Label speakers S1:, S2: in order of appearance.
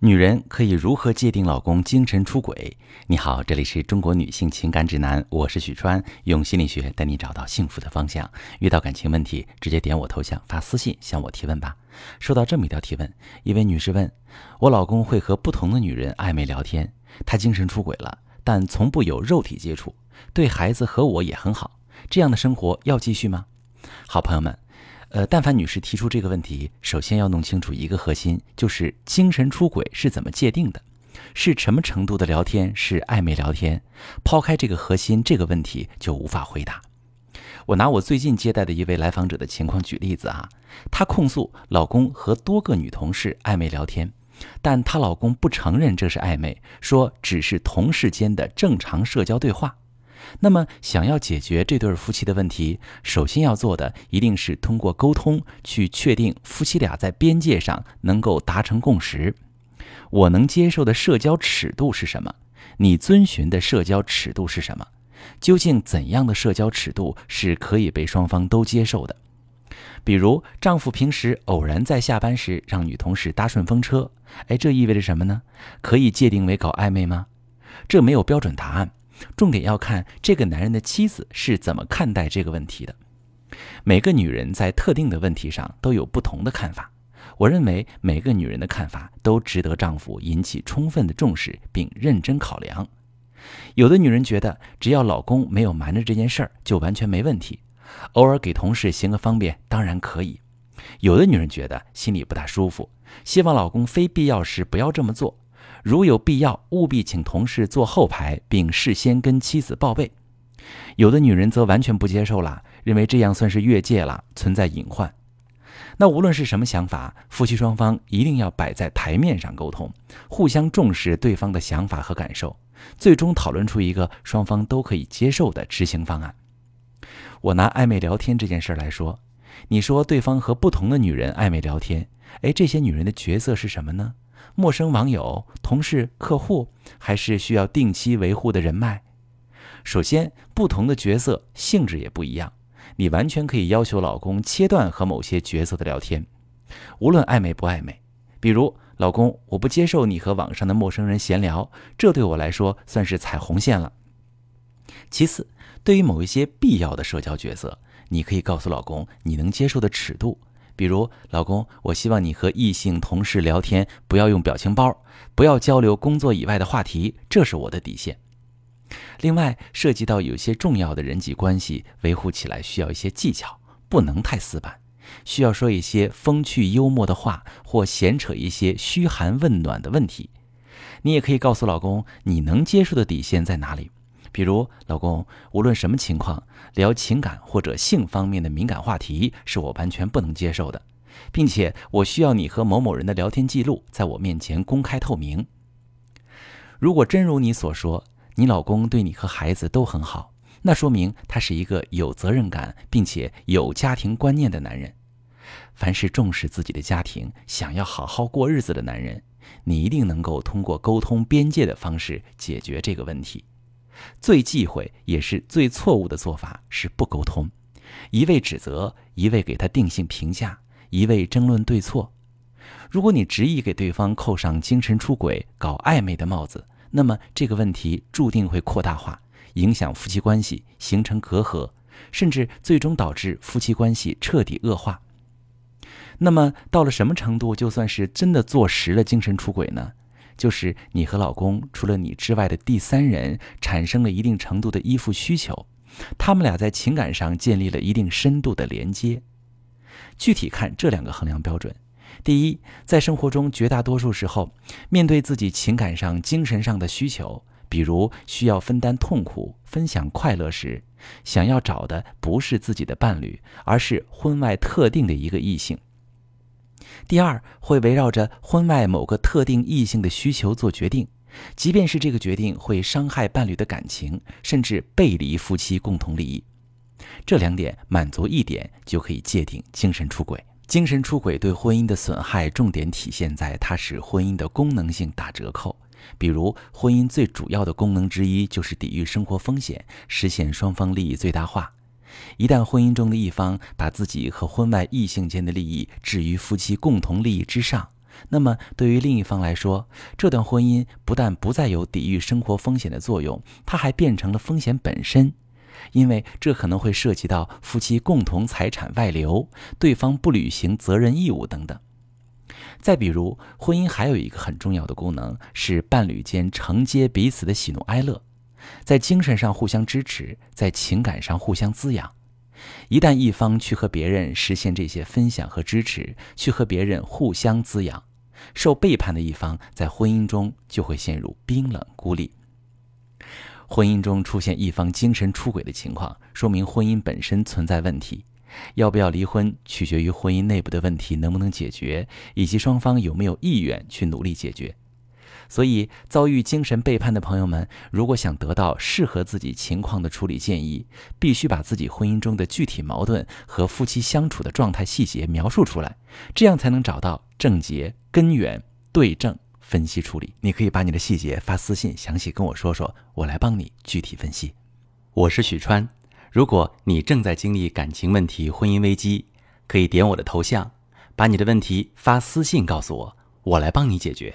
S1: 女人可以如何界定老公精神出轨？你好，这里是中国女性情感指南，我是许川，用心理学带你找到幸福的方向。遇到感情问题，直接点我头像发私信向我提问吧。收到这么一条提问，一位女士问我老公会和不同的女人暧昧聊天，他精神出轨了，但从不有肉体接触，对孩子和我也很好，这样的生活要继续吗？好朋友们。呃，但凡女士提出这个问题，首先要弄清楚一个核心，就是精神出轨是怎么界定的，是什么程度的聊天是暧昧聊天？抛开这个核心，这个问题就无法回答。我拿我最近接待的一位来访者的情况举例子啊，她控诉老公和多个女同事暧昧聊天，但她老公不承认这是暧昧，说只是同事间的正常社交对话。那么，想要解决这对夫妻的问题，首先要做的一定是通过沟通去确定夫妻俩在边界上能够达成共识。我能接受的社交尺度是什么？你遵循的社交尺度是什么？究竟怎样的社交尺度是可以被双方都接受的？比如，丈夫平时偶然在下班时让女同事搭顺风车，哎，这意味着什么呢？可以界定为搞暧昧吗？这没有标准答案。重点要看这个男人的妻子是怎么看待这个问题的。每个女人在特定的问题上都有不同的看法。我认为每个女人的看法都值得丈夫引起充分的重视并认真考量。有的女人觉得只要老公没有瞒着这件事儿就完全没问题，偶尔给同事行个方便当然可以。有的女人觉得心里不大舒服，希望老公非必要时不要这么做。如有必要，务必请同事坐后排，并事先跟妻子报备。有的女人则完全不接受了，认为这样算是越界了，存在隐患。那无论是什么想法，夫妻双方一定要摆在台面上沟通，互相重视对方的想法和感受，最终讨论出一个双方都可以接受的执行方案。我拿暧昧聊天这件事来说，你说对方和不同的女人暧昧聊天，哎，这些女人的角色是什么呢？陌生网友、同事、客户，还是需要定期维护的人脉。首先，不同的角色性质也不一样，你完全可以要求老公切断和某些角色的聊天，无论暧昧不暧昧。比如，老公，我不接受你和网上的陌生人闲聊，这对我来说算是踩红线了。其次，对于某一些必要的社交角色，你可以告诉老公你能接受的尺度。比如，老公，我希望你和异性同事聊天不要用表情包，不要交流工作以外的话题，这是我的底线。另外，涉及到有些重要的人际关系，维护起来需要一些技巧，不能太死板，需要说一些风趣幽默的话，或闲扯一些嘘寒问暖的问题。你也可以告诉老公，你能接受的底线在哪里。比如，老公，无论什么情况，聊情感或者性方面的敏感话题是我完全不能接受的，并且我需要你和某某人的聊天记录在我面前公开透明。如果真如你所说，你老公对你和孩子都很好，那说明他是一个有责任感并且有家庭观念的男人。凡是重视自己的家庭、想要好好过日子的男人，你一定能够通过沟通边界的方式解决这个问题。最忌讳也是最错误的做法是不沟通，一味指责，一味给他定性评价，一味争论对错。如果你执意给对方扣上精神出轨、搞暧昧的帽子，那么这个问题注定会扩大化，影响夫妻关系，形成隔阂，甚至最终导致夫妻关系彻底恶化。那么到了什么程度，就算是真的坐实了精神出轨呢？就是你和老公除了你之外的第三人产生了一定程度的依附需求，他们俩在情感上建立了一定深度的连接。具体看这两个衡量标准：第一，在生活中绝大多数时候，面对自己情感上、精神上的需求，比如需要分担痛苦、分享快乐时，想要找的不是自己的伴侣，而是婚外特定的一个异性。第二，会围绕着婚外某个特定异性的需求做决定，即便是这个决定会伤害伴侣的感情，甚至背离夫妻共同利益。这两点满足一点，就可以界定精神出轨。精神出轨对婚姻的损害，重点体现在它使婚姻的功能性打折扣。比如，婚姻最主要的功能之一就是抵御生活风险，实现双方利益最大化。一旦婚姻中的一方把自己和婚外异性间的利益置于夫妻共同利益之上，那么对于另一方来说，这段婚姻不但不再有抵御生活风险的作用，它还变成了风险本身，因为这可能会涉及到夫妻共同财产外流、对方不履行责任义务等等。再比如，婚姻还有一个很重要的功能是伴侣间承接彼此的喜怒哀乐，在精神上互相支持，在情感上互相滋养。一旦一方去和别人实现这些分享和支持，去和别人互相滋养，受背叛的一方在婚姻中就会陷入冰冷孤立。婚姻中出现一方精神出轨的情况，说明婚姻本身存在问题。要不要离婚，取决于婚姻内部的问题能不能解决，以及双方有没有意愿去努力解决。所以，遭遇精神背叛的朋友们，如果想得到适合自己情况的处理建议，必须把自己婚姻中的具体矛盾和夫妻相处的状态细节描述出来，这样才能找到症结、根源、对症分析处理。你可以把你的细节发私信，详细跟我说说，我来帮你具体分析。我是许川。如果你正在经历感情问题、婚姻危机，可以点我的头像，把你的问题发私信告诉我，我来帮你解决。